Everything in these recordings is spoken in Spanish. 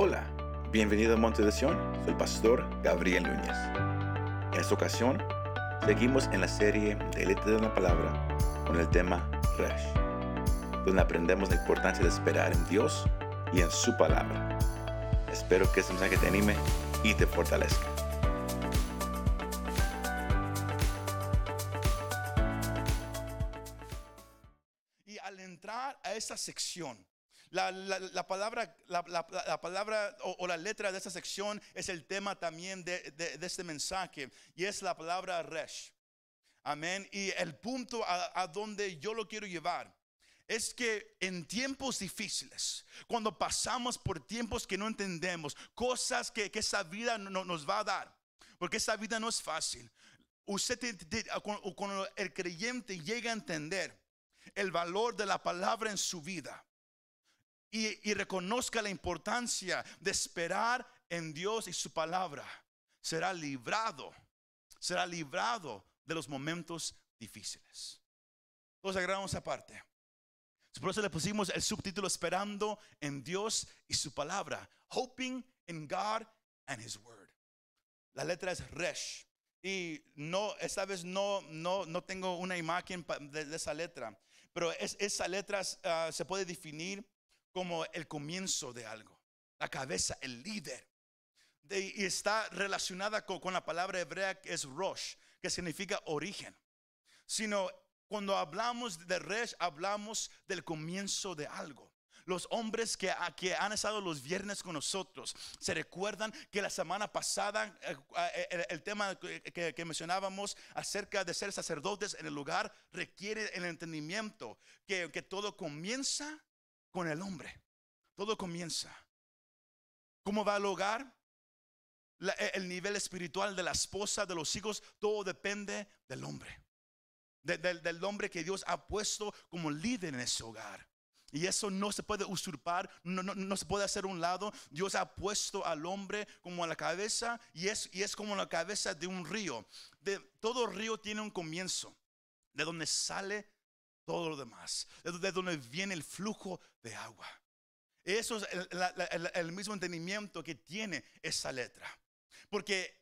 Hola, bienvenido a Monte de Sion, soy el pastor Gabriel Núñez. En esta ocasión, seguimos en la serie de Letra de la Palabra con el tema Resh, donde aprendemos la importancia de esperar en Dios y en su palabra. Espero que este mensaje te anime y te fortalezca. Y al entrar a esa sección, la, la- la palabra, la, la- la palabra o, o la letra de esta sección es el tema también de, de- de este mensaje y es la palabra resh. Amén. Y el punto a, a donde yo lo quiero llevar es que en tiempos difíciles, cuando pasamos por tiempos que no entendemos, cosas que, que esta vida no- no- nos va a dar, porque esta vida no es fácil. Usted, te- te- cuando el creyente llega a entender el valor de la palabra en su vida y, reconozca la importancia de esperar en Dios y su palabra, será librado, será librado de los momentos difíciles. Todos agarramos esa parte. Por eso le pusimos el subtítulo Esperando en Dios y su palabra. Hoping in God and His Word. La letra es Resh. Y no, esta vez no, no, no tengo una imagen de, esa letra. Pero es- esa letra ah, se puede definir como el comienzo de algo. La cabeza, el líder. De- y está relacionada con, la palabra hebrea que es Rosh, que significa origen. Sino cuando hablamos de Resh, hablamos del comienzo de algo. Los hombres que, que han estado los viernes con nosotros se recuerdan que la semana pasada eh, eh, el, tema que- que mencionábamos acerca de ser sacerdotes en el lugar requiere el entendimiento que, que todo comienza con el hombre. Todo comienza. ¿Cómo va el hogar? E, el nivel espiritual de la esposa, de los hijos, todo depende del hombre. De- del, hombre que Dios ha puesto como líder en ese hogar. Y eso no se puede usurpar, no, no- no se puede hacer un lado. Dios ha puesto al hombre como a la cabeza y es, y es como la cabeza de un río. De, todo río tiene un comienzo, de donde sale todo lo demás, de, de donde viene el flujo de agua. Eso es el- el mismo entendimiento que tiene esa letra. Porque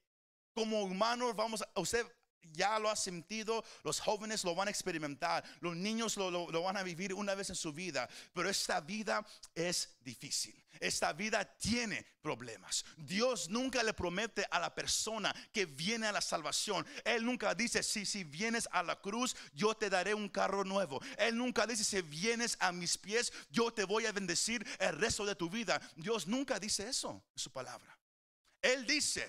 como humanos vamos a, usted ya lo ha sentido, los jóvenes lo van a experimentar, los niños lo, lo- lo van a vivir una vez en su vida, pero esta vida es difícil. Esta vida tiene problemas. Dios nunca le promete a la persona que viene a la salvación. Él nunca dice, si, si vienes a la cruz, yo te daré un carro nuevo. Él nunca dice, si vienes a mis pies, yo te voy a bendecir el resto de tu vida. Dios nunca dice eso en su palabra. Él dice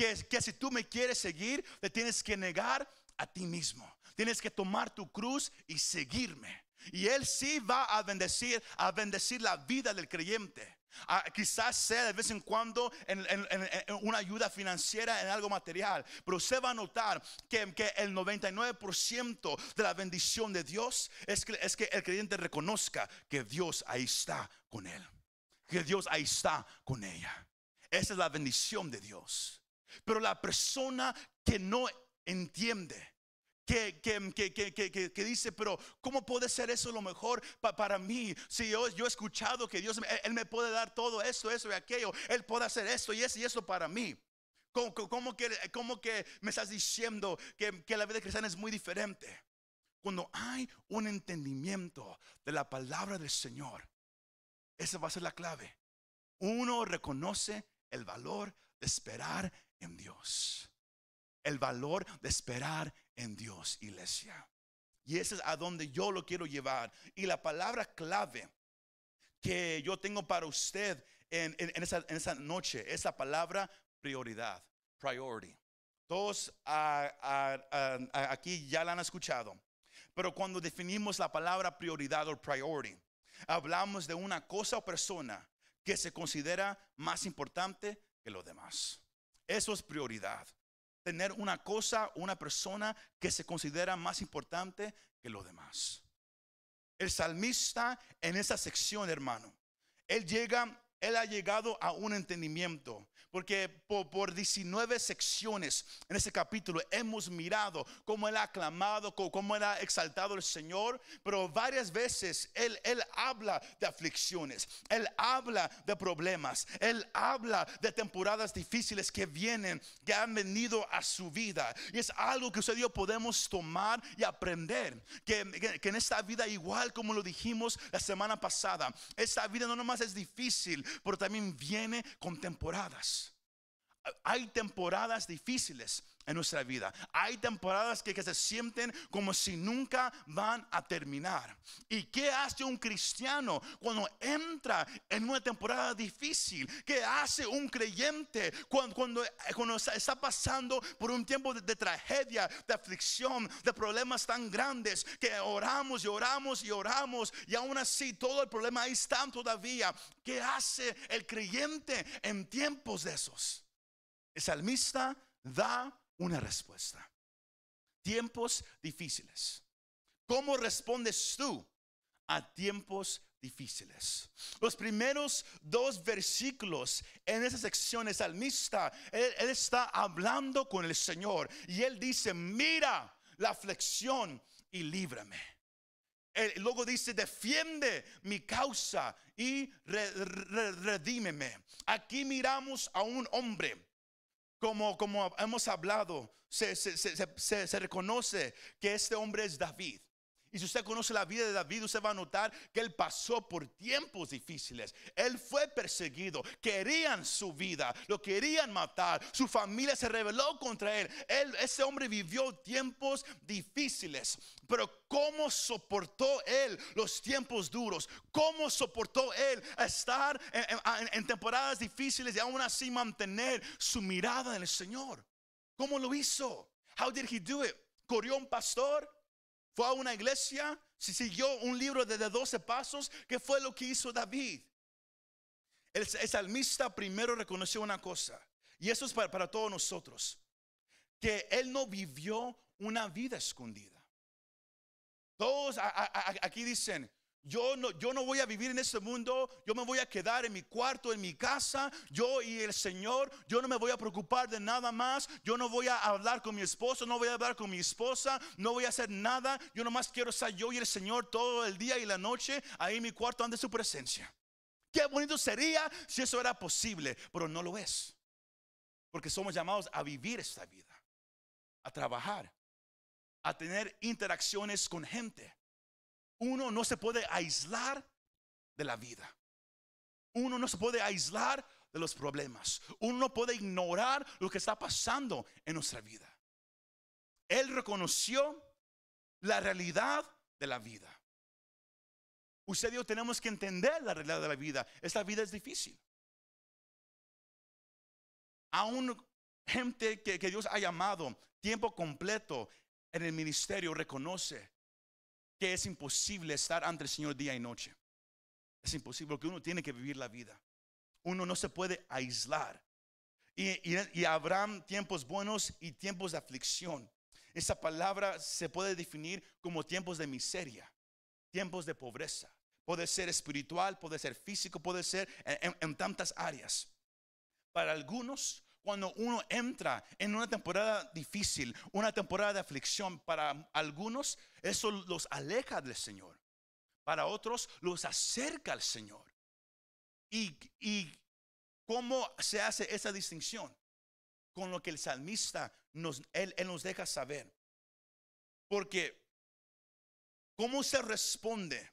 que, que si tú me quieres seguir, te tienes que negar a ti mismo. Tienes que tomar tu cruz y seguirme. Y Él sí va a bendecir, a bendecir la vida del creyente. Ah, quizás sea de vez en cuando en, una ayuda financiera, en algo material. Pero usted va a notar que, que el 99% de la bendición de Dios es es que el creyente reconozca que Dios ahí está con él. Que Dios ahí está con ella. Esa es la bendición de Dios. Pero la persona que no entiende, que, que, que, que, dice, pero ¿cómo puede ser eso lo mejor pa- para mí? Si yo, yo he escuchado que Dios, me- él, me puede dar todo esto, eso y aquello, Él puede hacer esto y eso y eso para mí. ¿Cómo, cómo- que, cómo que me estás diciendo que la vida cristiana es muy diferente? Cuando hay un entendimiento de la palabra del Señor, esa va a ser la clave. Uno reconoce el valor de esperar en Dios. El valor de esperar en Dios, iglesia. Y ese es a donde yo lo quiero llevar. Y la palabra clave que yo tengo para usted en, esa, esa noche es la palabra prioridad, priority. Todos ah, aquí ya la han escuchado. Pero cuando definimos la palabra prioridad o priority, hablamos de una cosa o persona que se considera más importante que lo demás. Eso es prioridad. Tener una cosa, una persona que se considera más importante que lo demás. El salmista en esa sección, hermano, él llega él ha llegado a un entendimiento. Porque por, por 19 secciones en ese capítulo hemos mirado cómo él ha aclamado, cómo él ha exaltado al Señor. Pero varias veces él, él habla de aflicciones, él habla de problemas, él habla de temporadas difíciles que vienen, que han venido a su vida. Y es algo que usted y yo podemos tomar y aprender. Que, que, que en esta vida, igual como lo dijimos la semana pasada, esta vida no nomás es difícil, pero también viene con temporadas. Hay temporadas difíciles en nuestra vida. Hay temporadas que, se sienten como si nunca van a terminar. ¿Y qué hace un cristiano cuando entra en una temporada difícil? ¿Qué hace un creyente cuando, cuando está pasando por un tiempo de, de, tragedia, de aflicción, de problemas tan grandes que oramos y oramos y oramos y aún así todo el problema ahí está todavía? ¿Qué hace el creyente en tiempos de esos? El salmista da una respuesta. Tiempos difíciles. ¿Cómo respondes tú a tiempos difíciles? Los primeros dos versículos en esa sección el salmista, él, está hablando con el Señor y él dice, mira la aflicción y líbrame. Luego dice, defiende mi causa y re, re, redímeme. Aquí miramos a un hombre como, hemos hablado, se, se, reconoce que este hombre es David. Y si usted conoce la vida de David, usted va a notar que él pasó por tiempos difíciles. Él fue perseguido, querían su vida, lo querían matar. Su familia se rebeló contra él. ese hombre vivió tiempos difíciles. Pero ¿cómo soportó él los tiempos duros? ¿Cómo soportó él estar en, en, en temporadas difíciles y aún así mantener su mirada en el Señor? ¿Cómo lo hizo? How did he do it? ¿Corrió un pastor? Fue a una iglesia, si siguió un libro de 12 pasos, ¿qué fue lo que hizo David? El, salmista primero reconoció una cosa, y eso es para, todos nosotros, que él no vivió una vida escondida. Todos aquí dicen, yo no, yo no voy a vivir en este mundo, yo me voy a quedar en mi cuarto, en mi casa, yo y el Señor, yo no me voy a preocupar de nada más, yo no voy a hablar con mi esposo, no voy a hablar con mi esposa, no voy a hacer nada, yo nomás quiero estar yo y el Señor todo el día y la noche ahí en mi cuarto ante su presencia. Qué bonito sería si eso era posible, pero no lo es. Porque somos llamados a vivir esta vida, a trabajar, a tener interacciones con gente uno no se puede aislar de la vida. Uno no se puede aislar de los problemas. Uno no puede ignorar lo que está pasando en nuestra vida. Él reconoció la realidad de la vida. Usted y yo tenemos que entender la realidad de la vida. Esta vida es difícil. Aún gente que, que Dios ha llamado tiempo completo en el ministerio reconoce que es imposible estar ante el Señor día y noche. Es imposible porque uno tiene que vivir la vida. Uno no se puede aislar. Y, y, y habrán tiempos buenos y tiempos de aflicción. Esa palabra se puede definir como tiempos de miseria, tiempos de pobreza. Puede ser espiritual, puede ser físico, puede ser en, tantas áreas. Para algunos, cuando uno entra en una temporada difícil, una temporada de aflicción, para algunos eso los aleja del Señor. Para otros los acerca al Señor. ¿Y, y cómo se hace esa distinción? Con lo que el salmista nos, él, nos deja saber. Porque, ¿cómo se responde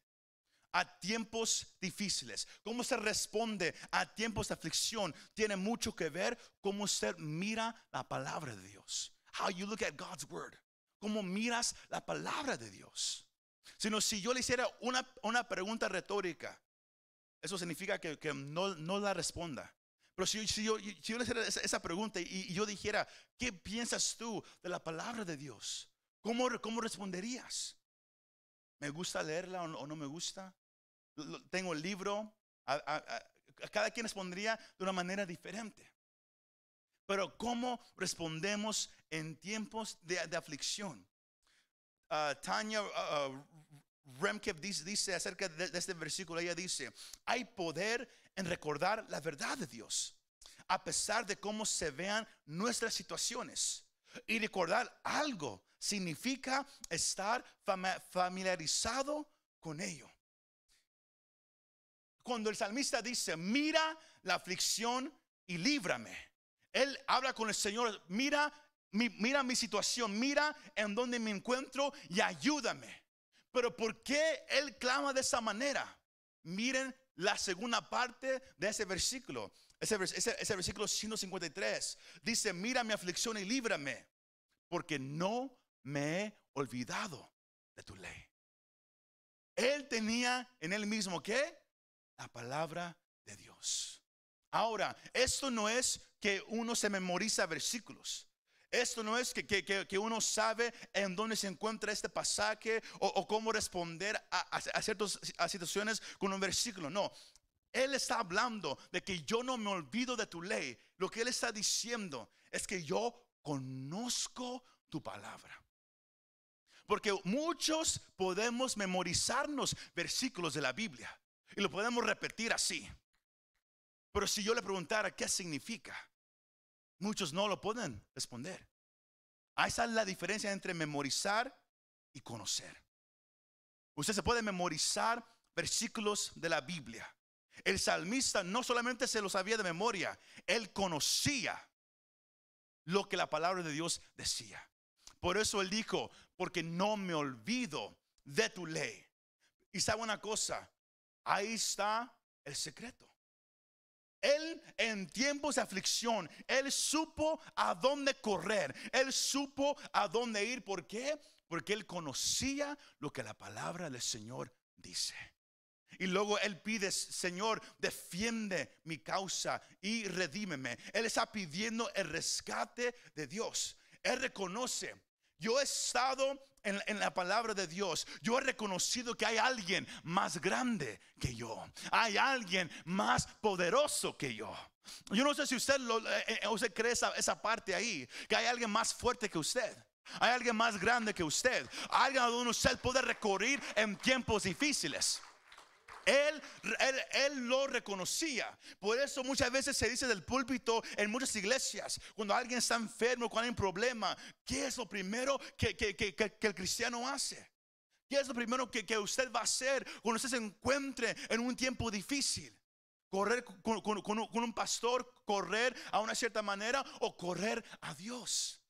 a tiempos difíciles, cómo se responde a tiempos de aflicción, tiene mucho que ver cómo usted mira la palabra de Dios. How you look at God's word. Cómo miras la palabra de Dios. Sino si yo le hiciera una, una pregunta retórica, eso significa que, que no, no, la responda. Pero si, si, yo, si yo, le hiciera esa, pregunta y, y, yo dijera, ¿qué piensas tú de la palabra de Dios? ¿Cómo, cómo responderías? ¿Me gusta leerla o no me gusta? Tengo el libro. A, cada quien respondría de una manera diferente. Pero ¿cómo respondemos en tiempos de, aflicción? Uh, Tanya uh, Remke dice, acerca de, de este versículo, ella dice, hay poder en recordar la verdad de Dios, a pesar de cómo se vean nuestras situaciones. Y recordar algo significa estar familiarizado con ello. Cuando el salmista dice, mira la aflicción y líbrame. Él habla con el Señor, mira mi, mira mi situación, mira en donde me encuentro y ayúdame. Pero ¿por qué él clama de esa manera? Miren la segunda parte de ese versículo. Ese, ese versículo 153 dice, mira mi aflicción y líbrame, porque no me he olvidado de tu ley. Él tenía en él mismo que la palabra de Dios. Ahora, esto no es que uno se memoriza versículos. Esto no es que, que- que- uno sabe en dónde se encuentra este pasaje o, cómo responder a ciertas a situaciones con un versículo. No, él está hablando de que yo no me olvido de tu ley. Lo que él está diciendo es que yo conozco tu palabra. Porque muchos podemos memorizarnos versículos de la Biblia y lo podemos repetir así. Pero si yo le preguntara qué significa, muchos no lo pueden responder. Ahí está la diferencia entre memorizar y conocer. Usted se puede memorizar versículos de la Biblia. El salmista no solamente se lo sabía de memoria, él conocía lo que la palabra de Dios decía. Por eso él dijo, porque no me olvido de tu ley. Y sabe una cosa, ahí está el secreto. Él en tiempos de aflicción, él supo a dónde correr, él supo a dónde ir. ¿Por qué? Porque él conocía lo que la palabra del Señor dice. Y luego él pide, Señor, defiende mi causa y redímeme. Él está pidiendo el rescate de Dios. Él reconoce, yo he estado en, en la palabra de Dios. Yo he reconocido que hay alguien más grande que yo. Hay alguien más poderoso que yo. Yo no sé si usted, lo, eh, eh, usted cree esa, esa parte ahí, que hay alguien más fuerte que usted. Hay alguien más grande que usted. Alguien a donde usted puede recurrir en tiempos difíciles. Él, él, él lo reconocía. Por eso muchas veces se dice del púlpito en muchas iglesias, cuando alguien está enfermo, cuando hay un problema, ¿qué es lo primero que, que- que- que- el cristiano hace? ¿Qué es lo primero que, que usted va a hacer cuando usted se encuentre en un tiempo difícil? Correr con, con- con un pastor, correr a una cierta manera o correr a Dios.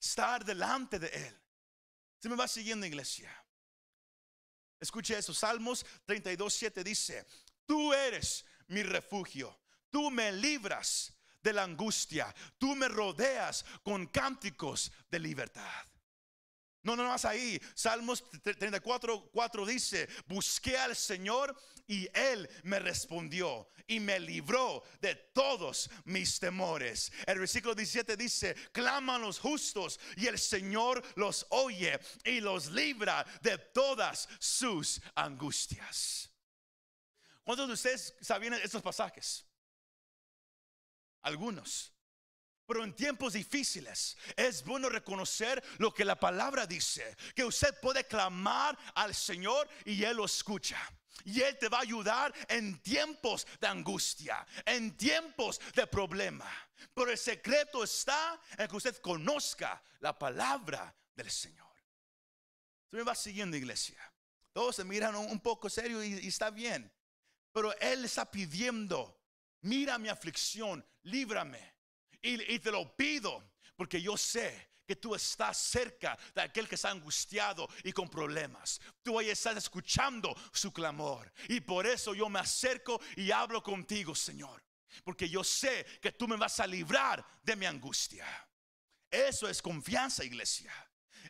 Estar delante de Él. Se me va siguiendo, iglesia. Escuche eso, Salmos 32, 7 dice, tú eres mi refugio, tú me libras de la angustia, tú me rodeas con cánticos de libertad. No, no, no más ahí. Salmos 34, 4 dice, busqué al Señor y Él me respondió y me libró de todos mis temores. El versículo 17 dice, claman los justos y el Señor los oye y los libra de todas sus angustias. ¿Cuántos de ustedes sabían estos pasajes? Algunos. Pero en tiempos difíciles es bueno reconocer lo que la palabra dice, que usted puede clamar al Señor y Él lo escucha. Y Él te va a ayudar en tiempos de angustia, en tiempos de problema. Pero el secreto está en que usted conozca la palabra del Señor. Usted me va siguiendo, iglesia. Todos se miran un poco serio y, y está bien. Pero Él está pidiendo, mira mi aflicción, líbrame. Y, te lo pido porque yo sé que tú estás cerca de aquel que está angustiado y con problemas. Tú ahí estás escuchando su clamor. Y por eso yo me acerco y hablo contigo, Señor. Porque yo sé que tú me vas a librar de mi angustia. Eso es confianza, iglesia.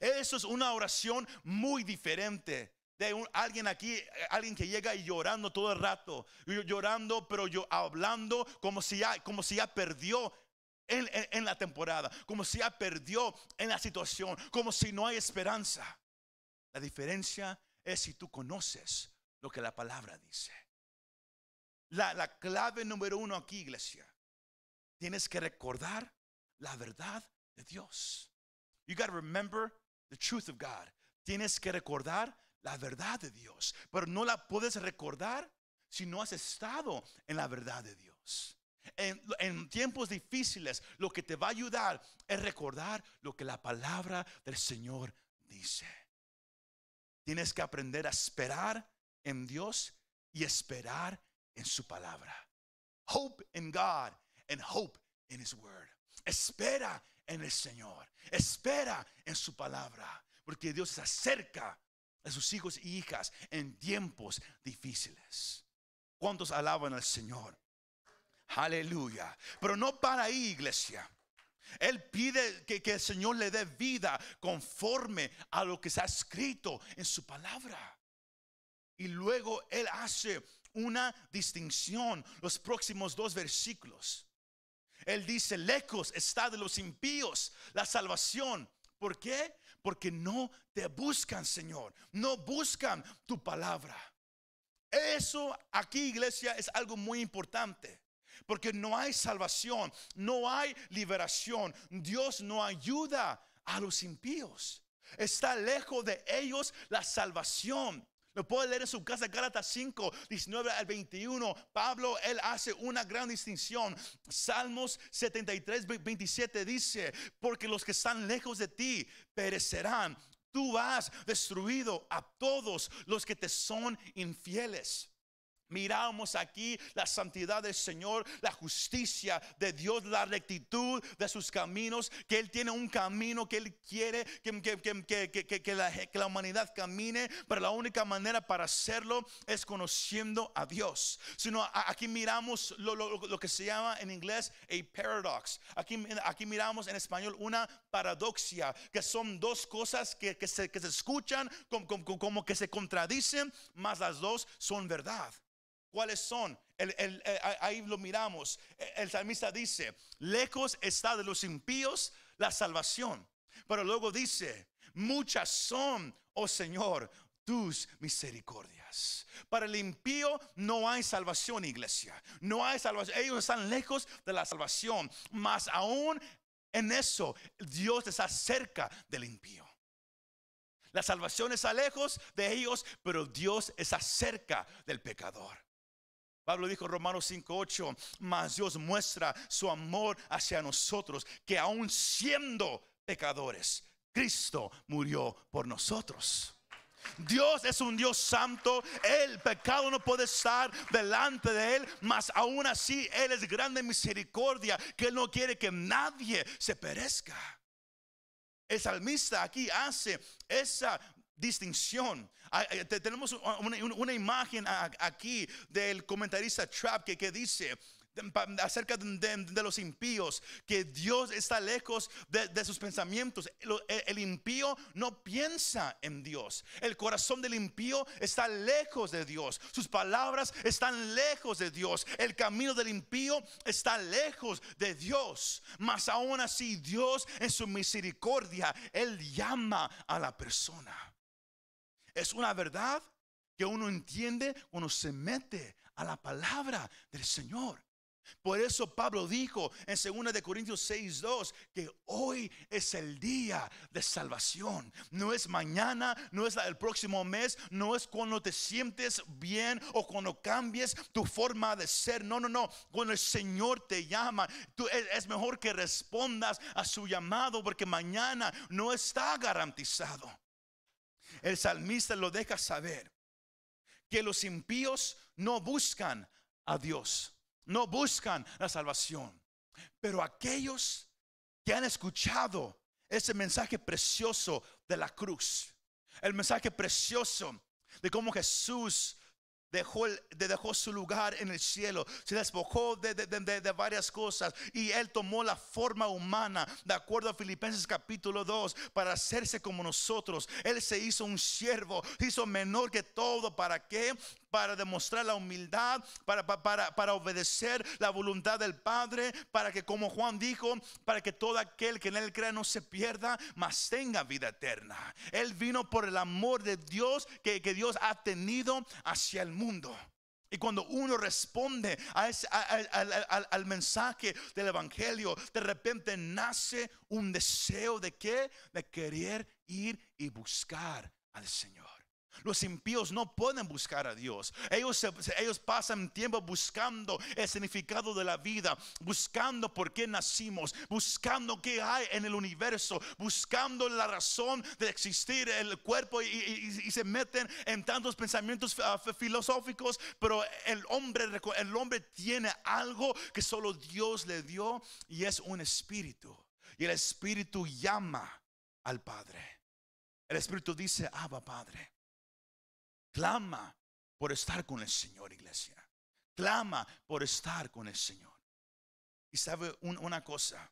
Eso es una oración muy diferente de alguien aquí, alguien que llega y llorando todo el rato, llorando, pero yo hablando como si ya, como si ya perdió en, en- en la temporada, como si ya perdió en la situación, como si no hay esperanza. La diferencia es si tú conoces lo que la palabra dice. La, la clave número uno aquí, iglesia, tienes que recordar la verdad de Dios. You got to remember the truth of God. Tienes que recordar la verdad de Dios, pero no la puedes recordar si no has estado en la verdad de Dios. En, tiempos difíciles, lo que te va a ayudar es recordar lo que la palabra del Señor dice. Tienes que aprender a esperar en Dios y esperar en su palabra. Hope in God and hope in His Word. Espera en el Señor. Espera en su palabra. Porque Dios se acerca a sus hijos y hijas en tiempos difíciles. ¿Cuántos alaban al Señor? Aleluya. Pero no para ahí, iglesia. Él pide que, que, el Señor le dé vida conforme a lo que ha escrito en su palabra. Y luego Él hace una distinción, los próximos dos versículos. Él dice, lejos está de los impíos la salvación. ¿Por qué? Porque no te buscan, Señor. No buscan tu palabra. Eso aquí, iglesia, es algo muy importante. Porque no hay salvación, no hay liberación. Dios no ayuda a los impíos. Está lejos de ellos la salvación. Lo puede leer en su casa, Gálatas 5, 19 al 21. Pablo, él hace una gran distinción. Salmos 73, 27 dice, porque los que están lejos de ti perecerán. Tú has destruido a todos los que te son infieles. Miramos aquí la santidad del Señor, la justicia de Dios, la rectitud de sus caminos, que Él tiene un camino que Él quiere que, la, humanidad camine, pero la única manera para hacerlo es conociendo a Dios. Sino aquí miramos lo, que se llama en inglés a paradox. Aquí, miramos en español una paradoxia, que son dos cosas que, se, escuchan como que se contradicen, mas las dos son verdad. ¿Cuáles son? Eh, ahí lo miramos. E, el salmista dice, lejos está de los impíos la salvación. Pero luego dice, muchas son, oh Señor, tus misericordias. Para el impío no hay salvación, iglesia. No hay salvación. Ellos están lejos de la salvación. Más aún en eso, Dios está cerca del impío. La salvación está lejos de ellos, pero Dios está cerca del pecador. Pablo dijo Romanos 5:8, mas Dios muestra su amor hacia nosotros, que aún siendo pecadores, Cristo murió por nosotros. Dios es un Dios santo, el pecado no puede estar delante de Él, mas aún así Él es grande misericordia, que Él no quiere que nadie se perezca. El salmista aquí hace esa distinción. Tenemos una, imagen aquí del comentarista Trap que, que dice, acerca de, los impíos, que Dios está lejos de, sus pensamientos. El, el, impío no piensa en Dios. El corazón del impío está lejos de Dios. Sus palabras están lejos de Dios. El camino del impío está lejos de Dios. Mas aún así Dios en su misericordia, Él llama a la persona. Es una verdad que uno entiende cuando se mete a la palabra del Señor. Por eso Pablo dijo en 2 de Corintios 6:2 que hoy es el día de salvación. No es mañana, no es el próximo mes, no es cuando te sientes bien o cuando cambies tu forma de ser. No, no, no. Cuando el Señor te llama, tú, es mejor que respondas a su llamado porque mañana no está garantizado. El salmista lo deja saber que los impíos no buscan a Dios, no buscan la salvación. Pero aquellos que han escuchado ese mensaje precioso de la cruz, el mensaje precioso de cómo Jesús dejó, dejó su lugar en el cielo, se despojó de, de, varias cosas y él tomó la forma humana, de acuerdo a Filipenses capítulo 2, para hacerse como nosotros. Él se hizo un siervo, hizo menor que todo. ¿Para qué? Para demostrar la humildad, para, para, para, obedecer la voluntad del Padre, para que como Juan dijo, para que todo aquel que en él crea no se pierda, mas tenga vida eterna. Él vino por el amor de Dios que, que Dios ha tenido hacia el mundo. Y cuando uno responde al, al, mensaje del Evangelio, de repente nace un deseo de qué? De querer ir y buscar al Señor. Los impíos no pueden buscar a Dios. Ellos, pasan tiempo buscando el significado de la vida, buscando por qué nacimos, buscando qué hay en el universo, buscando la razón de existir el cuerpo y, se meten en tantos pensamientos ah, filosóficos. Pero el hombre, el hombre tiene algo que solo Dios le dio y es un espíritu. Y el espíritu llama al Padre. El espíritu dice, Abba Padre. Clama por estar con el Señor, iglesia. Clama por estar con el Señor. Y sabe una cosa,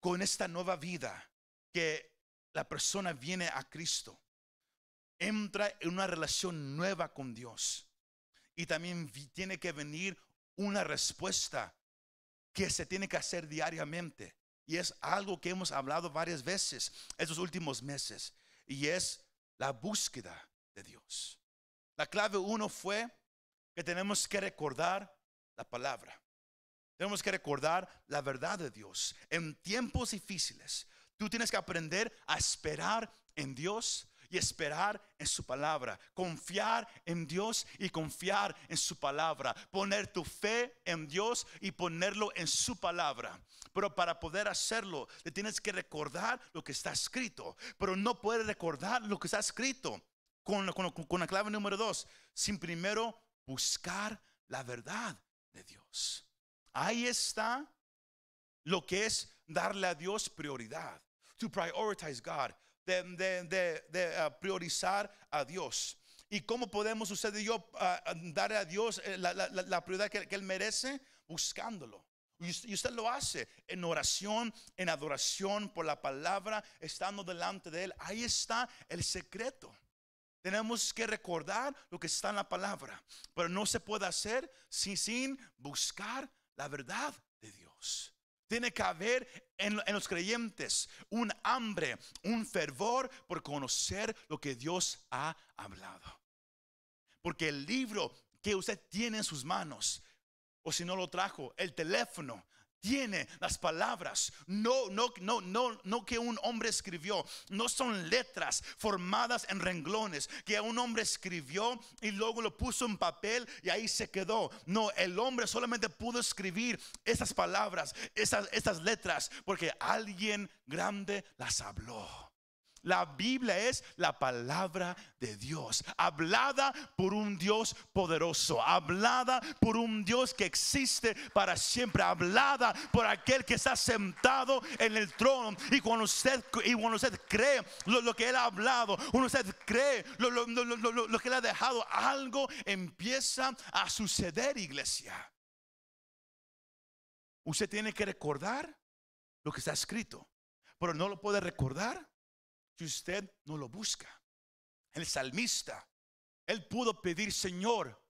con esta nueva vida que la persona viene a Cristo, entra en una relación nueva con Dios. Y también tiene que venir una respuesta que se tiene que hacer diariamente. Y es algo que hemos hablado varias veces estos últimos meses. Y es la búsqueda Dios. La clave uno fue que tenemos que recordar la palabra. Tenemos que recordar la verdad de Dios. En tiempos difíciles, tú tienes que aprender a esperar en Dios y esperar en su palabra. Confiar en Dios y confiar en su palabra. Poner tu fe en Dios y ponerlo en su palabra. Pero para poder hacerlo, le tienes que recordar lo que está escrito. Pero no puedes recordar lo que está escrito con, la clave número dos, sin primero buscar la verdad de Dios. Ahí está lo que es darle a Dios prioridad. To prioritize God. De, uh, priorizar a Dios. ¿Y cómo podemos usted y yo uh, darle a Dios eh, la, prioridad que, que, Él merece? Buscándolo. Y usted lo hace en oración, en adoración por la palabra, estando delante de Él. Ahí está el secreto. Tenemos que recordar lo que está en la palabra, pero no se puede hacer sin, buscar la verdad de Dios. Tiene que haber en, en, los creyentes un hambre, un fervor por conocer lo que Dios ha hablado. Porque el libro que usted tiene en sus manos, o si no lo trajo, el teléfono, tiene las palabras, no, no, no, no, no que un hombre escribió, no son letras formadas en renglones que un hombre escribió y luego lo puso en papel y ahí se quedó. No, el hombre solamente pudo escribir esas palabras, esas, esas letras, porque alguien grande las habló. La Biblia es la palabra de Dios, hablada por un Dios poderoso, hablada por un Dios que existe para siempre, hablada por aquel que está sentado en el trono. Y cuando usted, y cuando usted cree lo, que Él ha hablado, cuando usted cree lo, lo que Él ha dejado, algo empieza a suceder, iglesia. Usted tiene que recordar lo que está escrito, pero no lo puede recordar si usted no lo busca. El salmista, él pudo pedir, Señor,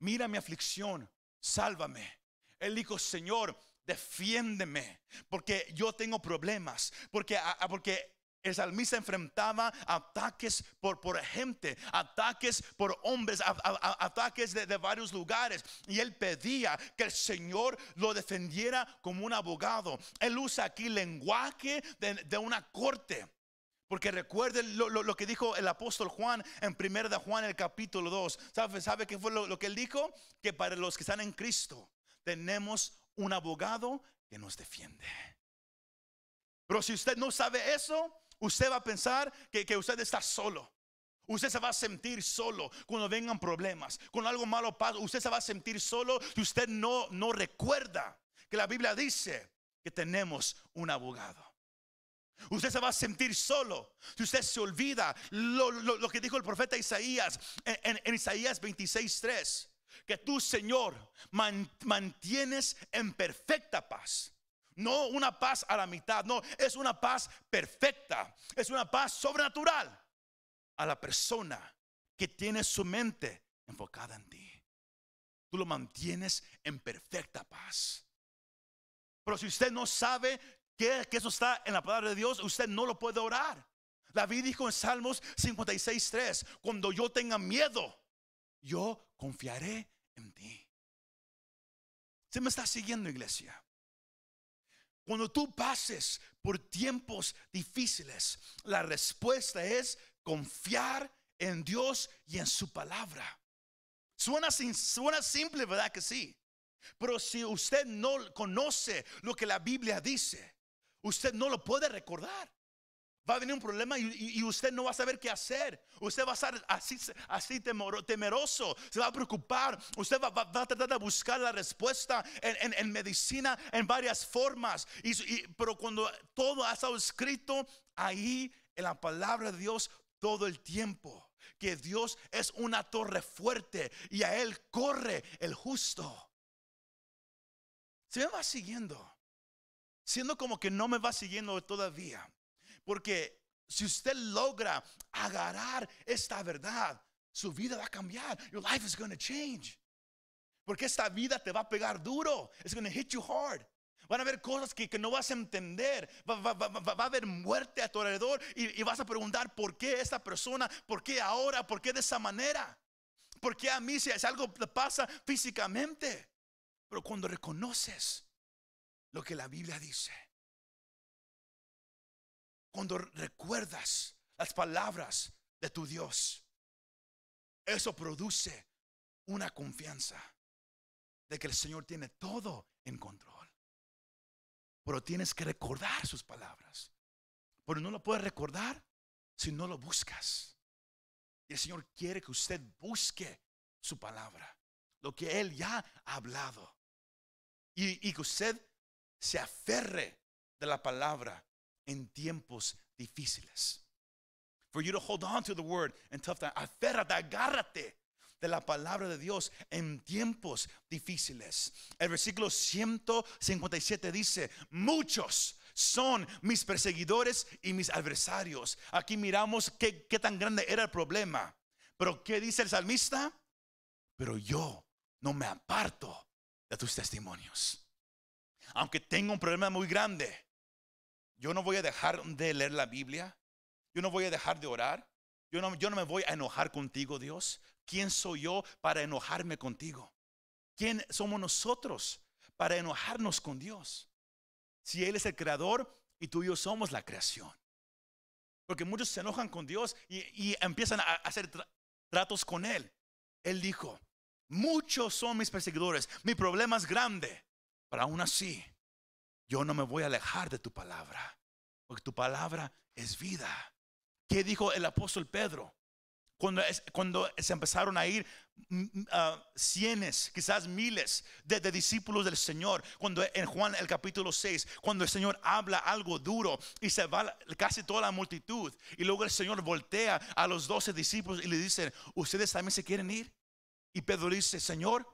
mira mi aflicción, sálvame. Él dijo, Señor, defiéndeme, porque yo tengo problemas, porque, porque el salmista enfrentaba ataques por, por gente, ataques por hombres, ataques de, varios lugares. Y él pedía que el Señor lo defendiera como un abogado. Él usa aquí lenguaje de, de una corte. Porque recuerden lo, que dijo el apóstol Juan en 1 de Juan el capítulo 2. ¿Sabe, ¿Sabe qué fue lo, que él dijo? Que para los que están en Cristo tenemos un abogado que nos defiende. Pero si usted no sabe eso, usted va a pensar que, que usted está solo. Usted se va a sentir solo cuando vengan problemas. Cuando algo malo pasa, usted se va a sentir solo si usted no, no recuerda que la Biblia dice que tenemos un abogado. Usted se va a sentir solo si usted se olvida lo, que dijo el profeta Isaías en, Isaías 26:3. Que tú, Señor, mantienes en perfecta paz. No una paz a la mitad, no, es una paz perfecta. Es una paz sobrenatural a la persona que tiene su mente enfocada en ti. Tú lo mantienes en perfecta paz. Pero si usted no sabe que, eso está en la palabra de Dios, usted no lo puede orar. David dijo en Salmos 56:3, cuando yo tenga miedo, yo confiaré en ti. Se me está siguiendo, iglesia. Cuando tú pases por tiempos difíciles, la respuesta es confiar en Dios y en su palabra. Suena, suena simple, ¿verdad que sí? Pero si usted no conoce lo que la Biblia dice, usted no lo puede recordar. Va a venir un problema y, usted no va a saber qué hacer. Usted va a estar así, así temeroso, se va a preocupar. Usted va, a tratar de buscar la respuesta en, medicina en varias formas. pero cuando todo ha estado escrito ahí en la palabra de Dios todo el tiempo, que Dios es una torre fuerte y a Él corre el justo. Se me va siguiendo. Siendo como que no me va siguiendo todavía. Porque si usted logra agarrar esta verdad, su vida va a cambiar. Your life is going to change. Porque esta vida te va a pegar duro. It's going to hit you hard. Van a haber cosas que, no vas a entender. Va, a haber muerte a tu alrededor y, y, vas a preguntar por qué esta persona, por qué ahora, por qué de esa manera. ¿Por qué a mí si algo que pasa físicamente? Pero cuando reconoces lo que la Biblia dice, cuando recuerdas las palabras de tu Dios, eso produce una confianza de que el Señor tiene todo en control. Pero tienes que recordar sus palabras. Pero no lo puedes recordar si no lo buscas. Y el Señor quiere que usted busque su palabra, lo que Él ya ha hablado. Y, y que usted se aferre de la palabra en tiempos difíciles. For you to hold on to the word in tough times. Aférrate, agárrate de la palabra de Dios en tiempos difíciles. El versículo 157 dice, muchos son mis perseguidores y mis adversarios. Aquí miramos qué, qué tan grande era el problema. Pero ¿qué dice el salmista? Pero yo no me aparto de tus testimonios. Aunque tengo un problema muy grande, yo no voy a dejar de leer la Biblia. Yo no voy a dejar de orar. Yo no, yo no me voy a enojar contigo, Dios. ¿Quién soy yo para enojarme contigo? ¿Quién somos nosotros para enojarnos con Dios? Si Él es el creador y tú y yo somos la creación. Porque muchos se enojan con Dios y, empiezan a hacer tratos con Él. Él dijo, muchos son mis perseguidores, mi problema es grande, pero aún así yo no me voy a alejar de tu palabra, porque tu palabra es vida. ¿Qué dijo el apóstol Pedro? Cuando, cuando se empezaron a ir uh, cienes, quizás miles de, discípulos del Señor, cuando en Juan el capítulo 6, cuando el Señor habla algo duro y se va casi toda la multitud, y luego el Señor voltea a los doce discípulos y le dice, ¿ustedes también se quieren ir? Y Pedro dice, Señor,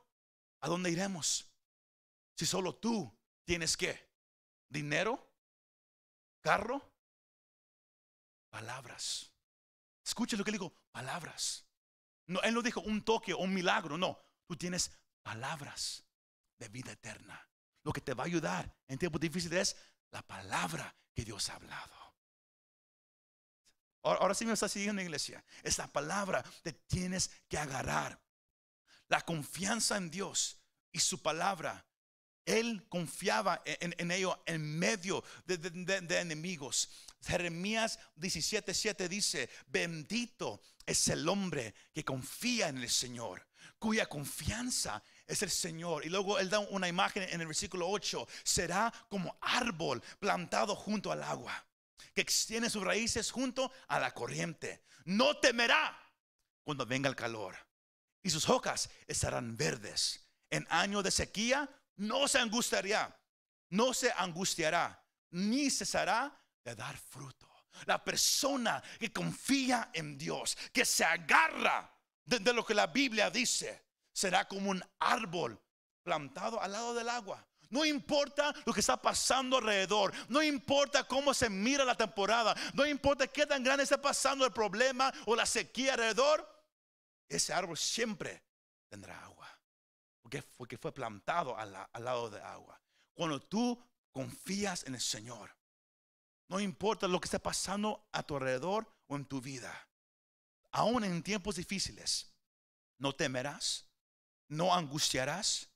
¿a dónde iremos? Si solo tú tienes que dinero, carro, palabras. Escucha lo que le digo, palabras. No, él no dijo un toque o un milagro, no. Tú tienes palabras de vida eterna. Lo que te va a ayudar en tiempos difíciles es la palabra que Dios ha hablado. Ahora, sí me está siguiendo, iglesia. Es la palabra que tienes que agarrar. La confianza en Dios y su palabra él confiaba en, ello en medio de, enemigos. Jeremías 17:7 dice, bendito es el hombre que confía en el Señor, cuya confianza es el Señor. Y luego él da una imagen en el versículo 8, será como árbol plantado junto al agua, que extiende sus raíces junto a la corriente. No temerá cuando venga el calor, y sus hojas estarán verdes. En año de sequía no se angustiará, no se angustiará, ni cesará de dar fruto. La persona que confía en Dios, que se agarra de, lo que la Biblia dice, será como un árbol plantado al lado del agua. No importa lo que está pasando alrededor, no importa cómo se mira la temporada, no importa qué tan grande está pasando el problema o la sequía alrededor, ese árbol siempre tendrá agua porque, fue plantado al, lado de agua. Cuando tú confías en el Señor, no importa lo que esté pasando a tu alrededor o en tu vida, aún en tiempos difíciles, no temerás, no angustiarás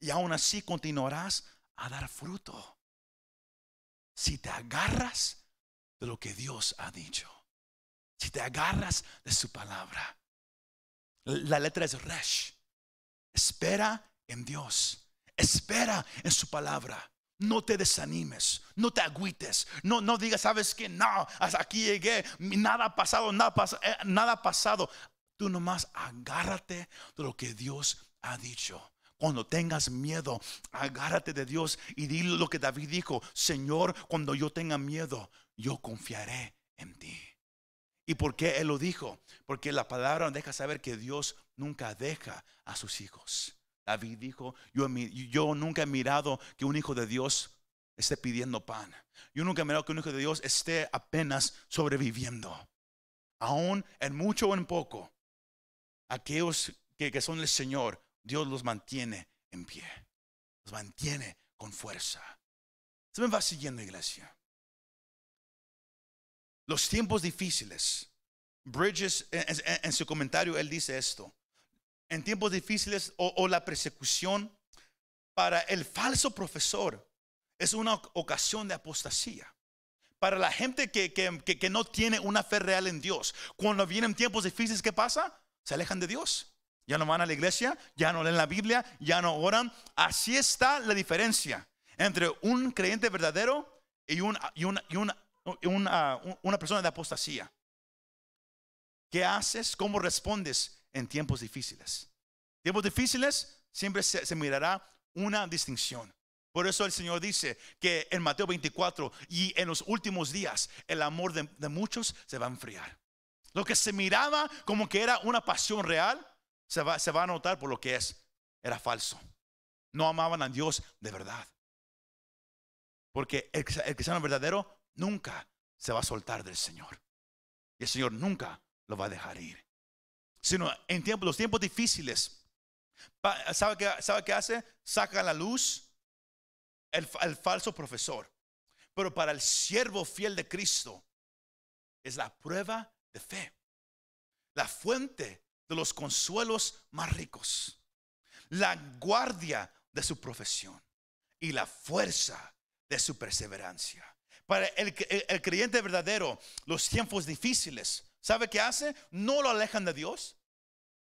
y aún así continuarás a dar fruto. Si te agarras de lo que Dios ha dicho, si te agarras de su palabra. La letra es Resh. Espera en Dios. Espera en su palabra. No te desanimes, no te agüites, no, no digas, sabes que no, hasta aquí llegué, nada ha pasado, nada, eh, nada ha pasado. Tú nomás agárrate de lo que Dios ha dicho. Cuando tengas miedo, agárrate de Dios y dile lo que David dijo, Señor, cuando yo tenga miedo, yo confiaré en ti. ¿Y por qué él lo dijo? Porque la palabra deja saber que Dios nunca deja a sus hijos. David dijo, yo, nunca he mirado que un hijo de Dios esté pidiendo pan. Yo nunca he mirado que un hijo de Dios esté apenas sobreviviendo. Aún en mucho o en poco, aquellos que, que son el Señor, Dios los mantiene en pie. Los mantiene con fuerza. Se me va siguiendo, iglesia. Los tiempos difíciles. Bridges, en, su comentario, él dice esto. En tiempos difíciles o, la persecución para el falso profesor es una ocasión de apostasía. Para la gente que, que, no tiene una fe real en Dios, cuando vienen tiempos difíciles, ¿qué pasa? Se alejan de Dios. Ya no van a la iglesia, ya no leen la Biblia, ya no oran. Así está la diferencia entre un creyente verdadero y, un, y, y una, una persona de apostasía. ¿Qué haces? ¿Cómo respondes en tiempos difíciles? Tiempos difíciles siempre se, mirará una distinción. Por eso el Señor dice que en Mateo 24 y en los últimos días el amor de, muchos se va a enfriar. Lo que se miraba como que era una pasión real, se va, a notar por lo que es. Era falso. No amaban a Dios de verdad. Porque el cristiano verdadero nunca se va a soltar del Señor. Y el Señor nunca lo va a dejar ir. Sino en tiempos, los tiempos difíciles, ¿sabe qué, sabe qué hace? Saca a la luz el, el falso profesor. Pero para el siervo fiel de Cristo es la prueba de fe. La fuente de los consuelos más ricos. La guardia de su profesión y la fuerza de su perseverancia. Para el, creyente verdadero, los tiempos difíciles, ¿sabe qué hace? No lo alejan de Dios,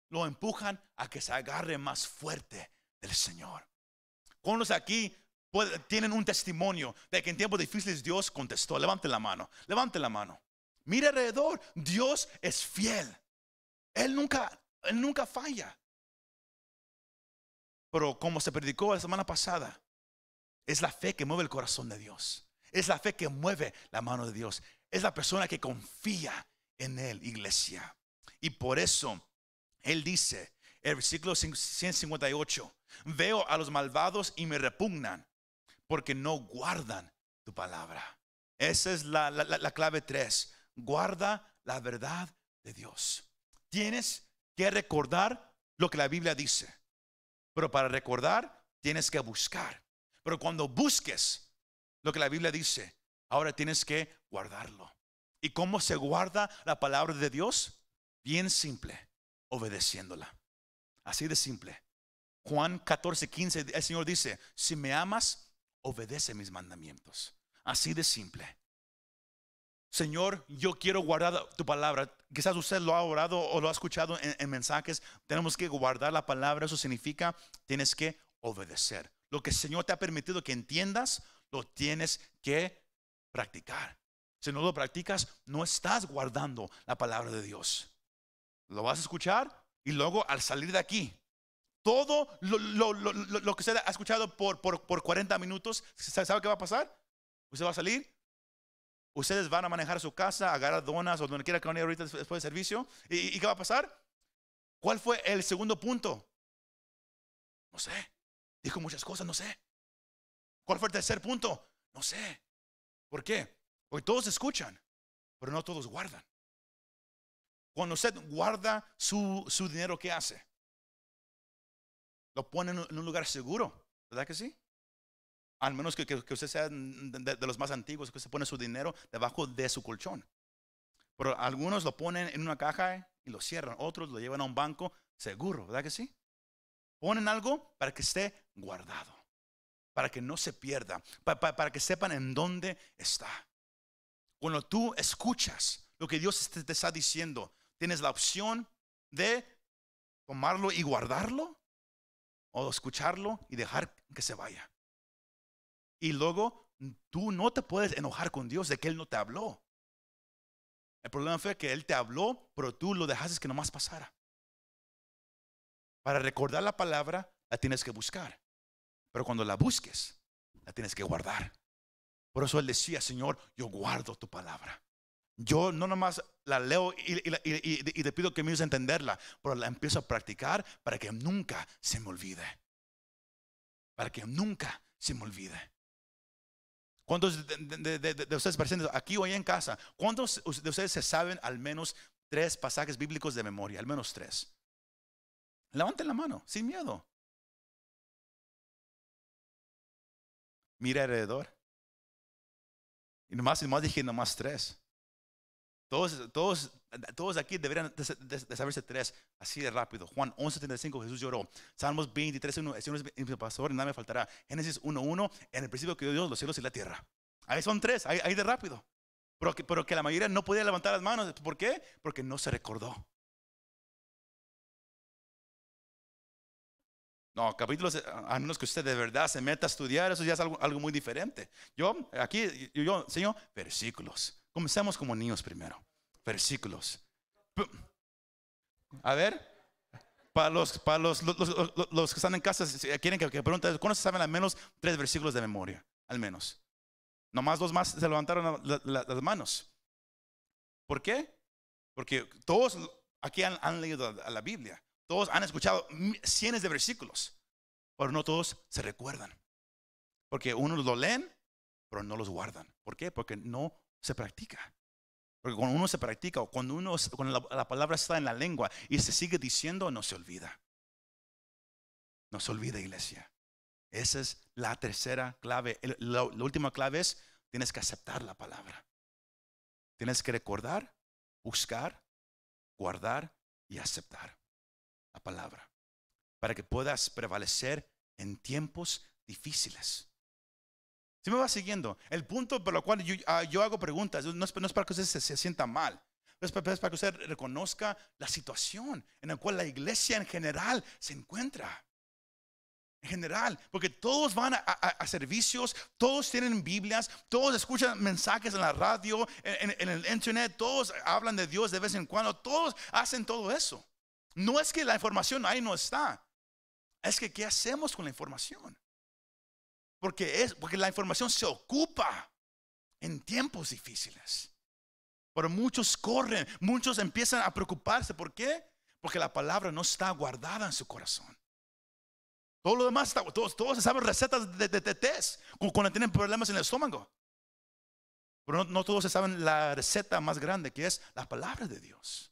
lo empujan a que se agarre más fuerte del Señor. ¿Cuántos aquí tienen un testimonio de que en tiempos difíciles Dios contestó? Levante la mano, levante la mano. Mire alrededor, Dios es fiel. Él nunca, él nunca falla. Pero como se predicó la semana pasada, es la fe que mueve el corazón de Dios. Es la fe que mueve la mano de Dios. Es la persona que confía en Él, iglesia. Y por eso Él dice, el versículo 158, veo a los malvados y me repugnan porque no guardan tu palabra. Esa es la, la clave 3. Guarda la verdad de Dios. Tienes que recordar lo que la Biblia dice. Pero para recordar, tienes que buscar. Pero cuando busques, lo que la Biblia dice. Ahora tienes que guardarlo. ¿Y cómo se guarda la palabra de Dios? Bien simple, obedeciéndola. Así de simple. Juan 14, 15, el Señor dice, si me amas, obedece mis mandamientos. Así de simple. Señor, yo quiero guardar tu palabra. Quizás usted lo ha orado o lo ha escuchado en, en, mensajes. Tenemos que guardar la palabra. Eso significa, tienes que obedecer. Lo que el Señor te ha permitido que entiendas, lo tienes que practicar. Si no lo practicas, no estás guardando la palabra de Dios. Lo vas a escuchar y luego al salir de aquí, todo lo, que usted ha escuchado por, por, 40 minutos, ¿sabe qué va a pasar? Usted va a salir, ustedes van a manejar su casa, agarrar donas o donde quiera que van a ahorita después del servicio. ¿Y, ¿Y qué va a pasar? ¿Cuál fue el segundo punto? No sé. Dijo muchas cosas, no sé. ¿Cuál fue el tercer punto? No sé. ¿Por qué? Porque todos escuchan, pero no todos guardan. Cuando usted guarda su, dinero, ¿qué hace? Lo pone en un lugar seguro, ¿verdad que sí? Al menos que, usted sea de, los más antiguos, que se pone su dinero debajo de su colchón. Pero algunos lo ponen en una caja y lo cierran, otros lo llevan a un banco seguro, ¿verdad que sí? Ponen algo para que esté guardado para que no se pierda, para, que sepan en dónde está. Cuando tú escuchas lo que Dios te, está diciendo. Tienes la opción de tomarlo y guardarlo o escucharlo y dejar que se vaya. Y luego tú no te puedes enojar con Dios de que Él no te habló. El problema fue que Él te habló, pero tú lo dejaste que nomás pasara. Para recordar la palabra, la tienes que buscar. Pero cuando la busques, la tienes que guardar. Por eso Él decía, Señor, yo guardo tu palabra. Yo no nomás la leo y, te pido que me ayudes a entenderla, pero la empiezo a practicar para que nunca se me olvide. Para que nunca se me olvide. ¿Cuántos de, ustedes presentes aquí o en casa, cuántos de ustedes se saben al menos tres pasajes bíblicos de memoria? Al menos tres. Levanten la mano, sin miedo. Mira alrededor. Y nomás, nomás dije nomás tres. Todos, todos, todos aquí deberían de, saberse tres así de rápido. Juan 11:35, Jesús lloró. Salmos 23:1, el Señor es mi pastor y nada me faltará. Génesis 1:1, en el principio que Dios los cielos y la tierra. Ahí son tres, ahí, ahí de rápido. Pero que, pero que la mayoría no podía levantar las manos. ¿Por qué? Porque no se recordó. No, capítulos, a menos que usted de verdad se meta a estudiar, eso ya es algo, muy diferente. Yo, aquí, yo, yo enseño versículos. Comencemos como niños primero. Versículos. A ver, para los, para los, los, que están en casa, quieren que, que pregunten, ¿cuántos saben al menos tres versículos de memoria? Al menos. Nomás dos más se levantaron las manos. ¿Por qué? Porque todos aquí han, leído la Biblia. Todos han escuchado cientos de versículos. Pero no todos se recuerdan. Porque unos lo leen, pero no los guardan. ¿Por qué? Porque no se practica. Porque cuando uno se practica o cuando, uno, la, palabra está en la lengua y se sigue diciendo, no se olvida. No se olvida, iglesia. Esa es la tercera clave. La, última clave es, tienes que aceptar la palabra. Tienes que recordar, buscar, guardar y aceptar la palabra. Para que puedas prevalecer en tiempos difíciles. Si me va siguiendo, el punto por lo cual yo, ah, hago preguntas no es, para que usted se, sienta mal, es para, que usted reconozca la situación en la cual la iglesia en general se encuentra. En general, porque todos van a, servicios, todos tienen Biblias, todos escuchan mensajes en la radio, en, el internet, todos hablan de Dios de vez en cuando, todos hacen todo eso. No es que la información ahí no está, es que ¿qué hacemos con la información? Porque, es, porque la información se ocupa en tiempos difíciles. Pero muchos corren, muchos empiezan a preocuparse. ¿Por qué? Porque la palabra no está guardada en su corazón. Todo lo demás, está, todos, todos saben recetas de, de, test cuando tienen problemas en el estómago. Pero no, no todos saben la receta más grande que es la palabra de Dios.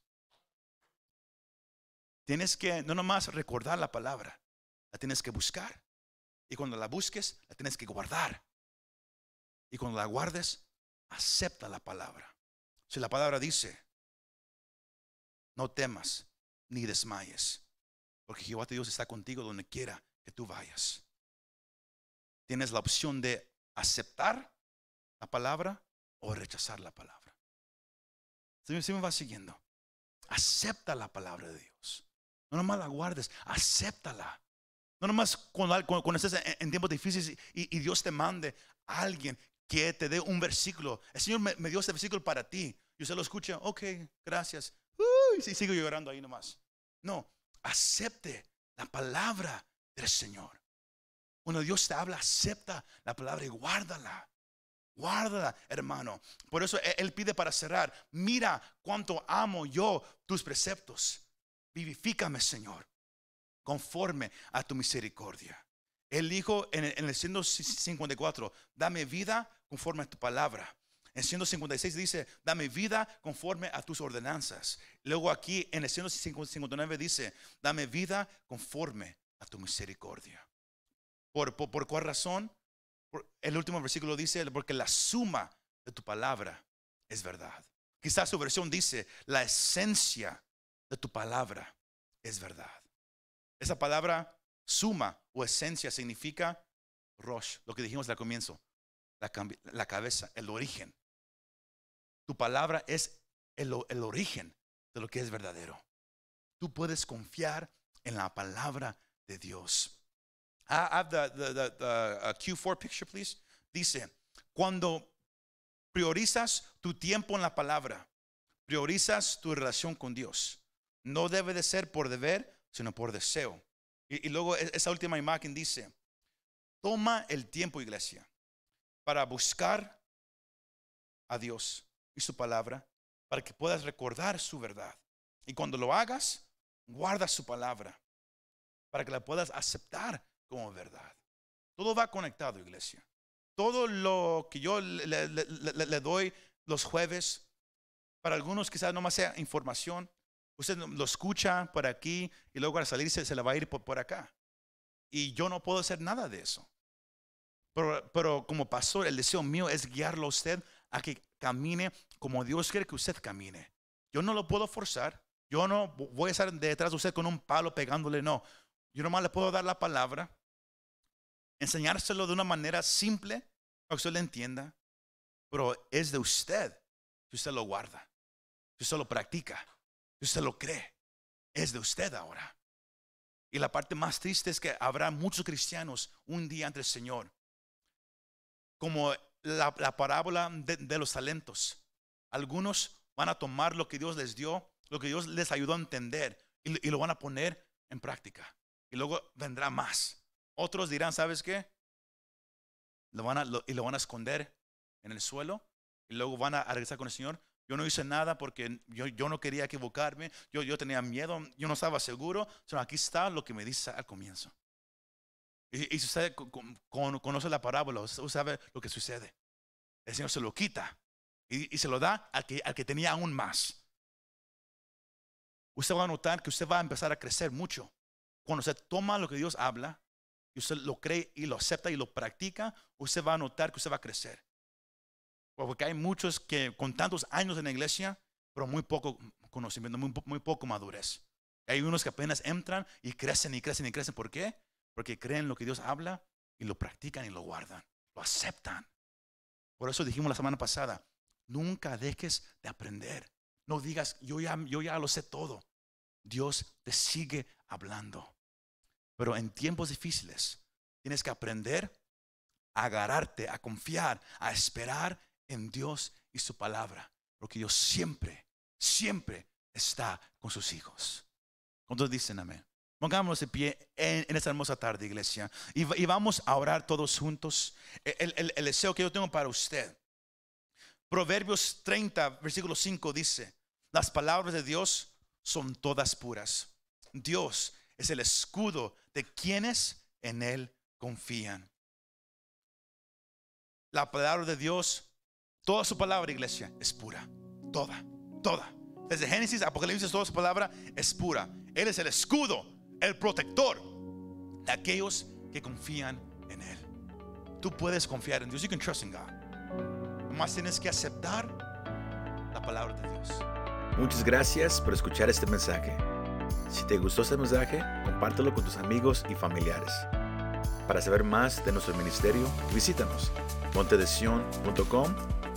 Tienes que no nomás recordar la palabra, la tienes que buscar. Y cuando la busques, la tienes que guardar. Y cuando la guardes, acepta la palabra. Si la palabra dice, no temas ni desmayes, porque Jehová Dios está contigo donde quiera que tú vayas. Tienes la opción de aceptar la palabra o rechazar la palabra. Si me va siguiendo, acepta la palabra de Dios. No nomás la guardes, acéptala. No nomás cuando, cuando estés en, tiempos difíciles y, Dios te mande a alguien que te dé un versículo. El Señor me, dio este versículo para ti. Y usted lo escucha, ok, gracias. Uy, sí, sigo llorando ahí nomás. No, acepte la palabra del Señor. Cuando Dios te habla, acepta la palabra y guárdala. Guárdala, hermano. Por eso Él pide para cerrar, mira cuánto amo yo tus preceptos. Vivifícame, Señor conforme a tu misericordia. Él dijo en el, 154, dame vida conforme a tu palabra. En 156 dice, dame vida conforme a tus ordenanzas. Luego aquí en el 159 dice, dame vida conforme a tu misericordia. ¿Por, por, cuál razón? el último versículo dice, porque la suma de tu palabra es verdad. Quizás su versión dice, la esencia de tu palabra es verdad. Esa palabra suma o esencia significa Rosh, lo que dijimos al comienzo, la, cabeza, el origen. Tu palabra es el, origen de lo que es verdadero. Tú puedes confiar en la palabra de Dios. I have the, the uh, Q4 picture, please. Dice, cuando priorizas tu tiempo en la palabra, priorizas tu relación con Dios. No debe de ser por deber, sino por deseo. Y, luego e- esa última imagen dice, toma el tiempo, iglesia, para buscar a Dios y su palabra, para que puedas recordar su verdad. Y cuando lo hagas, guarda su palabra, para que la puedas aceptar como verdad. Todo va conectado, iglesia. Todo lo que yo le, le- doy los jueves, para algunos quizás no más sea información. Usted lo escucha por aquí y luego al salirse se le va a ir por, por acá. Y yo no puedo hacer nada de eso. Pero, pero como pastor, el deseo mío es guiarlo a usted a que camine como Dios quiere que usted camine. Yo no lo puedo forzar. Yo no voy a estar detrás de usted con un palo pegándole, no. Yo nomás le puedo dar la palabra, enseñárselo de una manera simple para que usted lo entienda, pero es de usted si usted lo guarda, si usted lo practica, usted lo cree. Es de usted ahora. Y la parte más triste es que habrá muchos cristianos un día ante el Señor, como la, la parábola de, los talentos. Algunos van a tomar lo que Dios les dio, lo que Dios les ayudó a entender, y, lo van a poner en práctica. Y luego vendrá más. Otros dirán, ¿sabes qué? Lo van a, y lo van a esconder en el suelo y luego van a regresar con el Señor. Yo no hice nada porque yo, yo no quería equivocarme, yo, yo tenía miedo, yo no estaba seguro. Sino aquí está lo que me dice al comienzo. Y, y si usted co- con- con- conoce la parábola, usted sabe lo que sucede. El Señor se lo quita y, y se lo da al que, al que tenía aún más. Usted va a notar que usted va a empezar a crecer mucho. Cuando usted toma lo que Dios habla y usted lo cree y lo acepta y lo practica, usted va a notar que usted va a crecer. Porque hay muchos que con tantos años en la iglesia, pero muy poco conocimiento, muy, po- muy poco madurez. Hay unos que apenas entran y crecen y crecen y crecen. ¿Por qué? Porque creen lo que Dios habla y lo practican y lo guardan, lo aceptan. Por eso dijimos la semana pasada, nunca dejes de aprender. No digas, yo ya, yo ya lo sé todo. Dios te sigue hablando. Pero en tiempos difíciles tienes que aprender a agarrarte, a confiar, a esperar en Dios y su palabra. Porque Dios siempre, siempre está con sus hijos. ¿Cuántos dicen amén? Pongámonos de pie en, esta hermosa tarde, iglesia. Y, va- y vamos a orar todos juntos. El, el- el deseo que yo tengo para usted. Proverbios 30, versículo 5 dice, las palabras de Dios son todas puras. Dios es el escudo de quienes en Él confían. La palabra de Dios, toda su palabra, iglesia, es pura. Toda, toda. Desde Génesis, Apocalipsis, toda su palabra es pura. Él es el escudo, el protector de aquellos que confían en Él. Tú puedes confiar en Dios. You can trust in God. Nomás tienes que aceptar la palabra de Dios. Muchas gracias por escuchar este mensaje. Si te gustó este mensaje, compártelo con tus amigos y familiares. Para saber más de nuestro ministerio, visítanos montedesion.com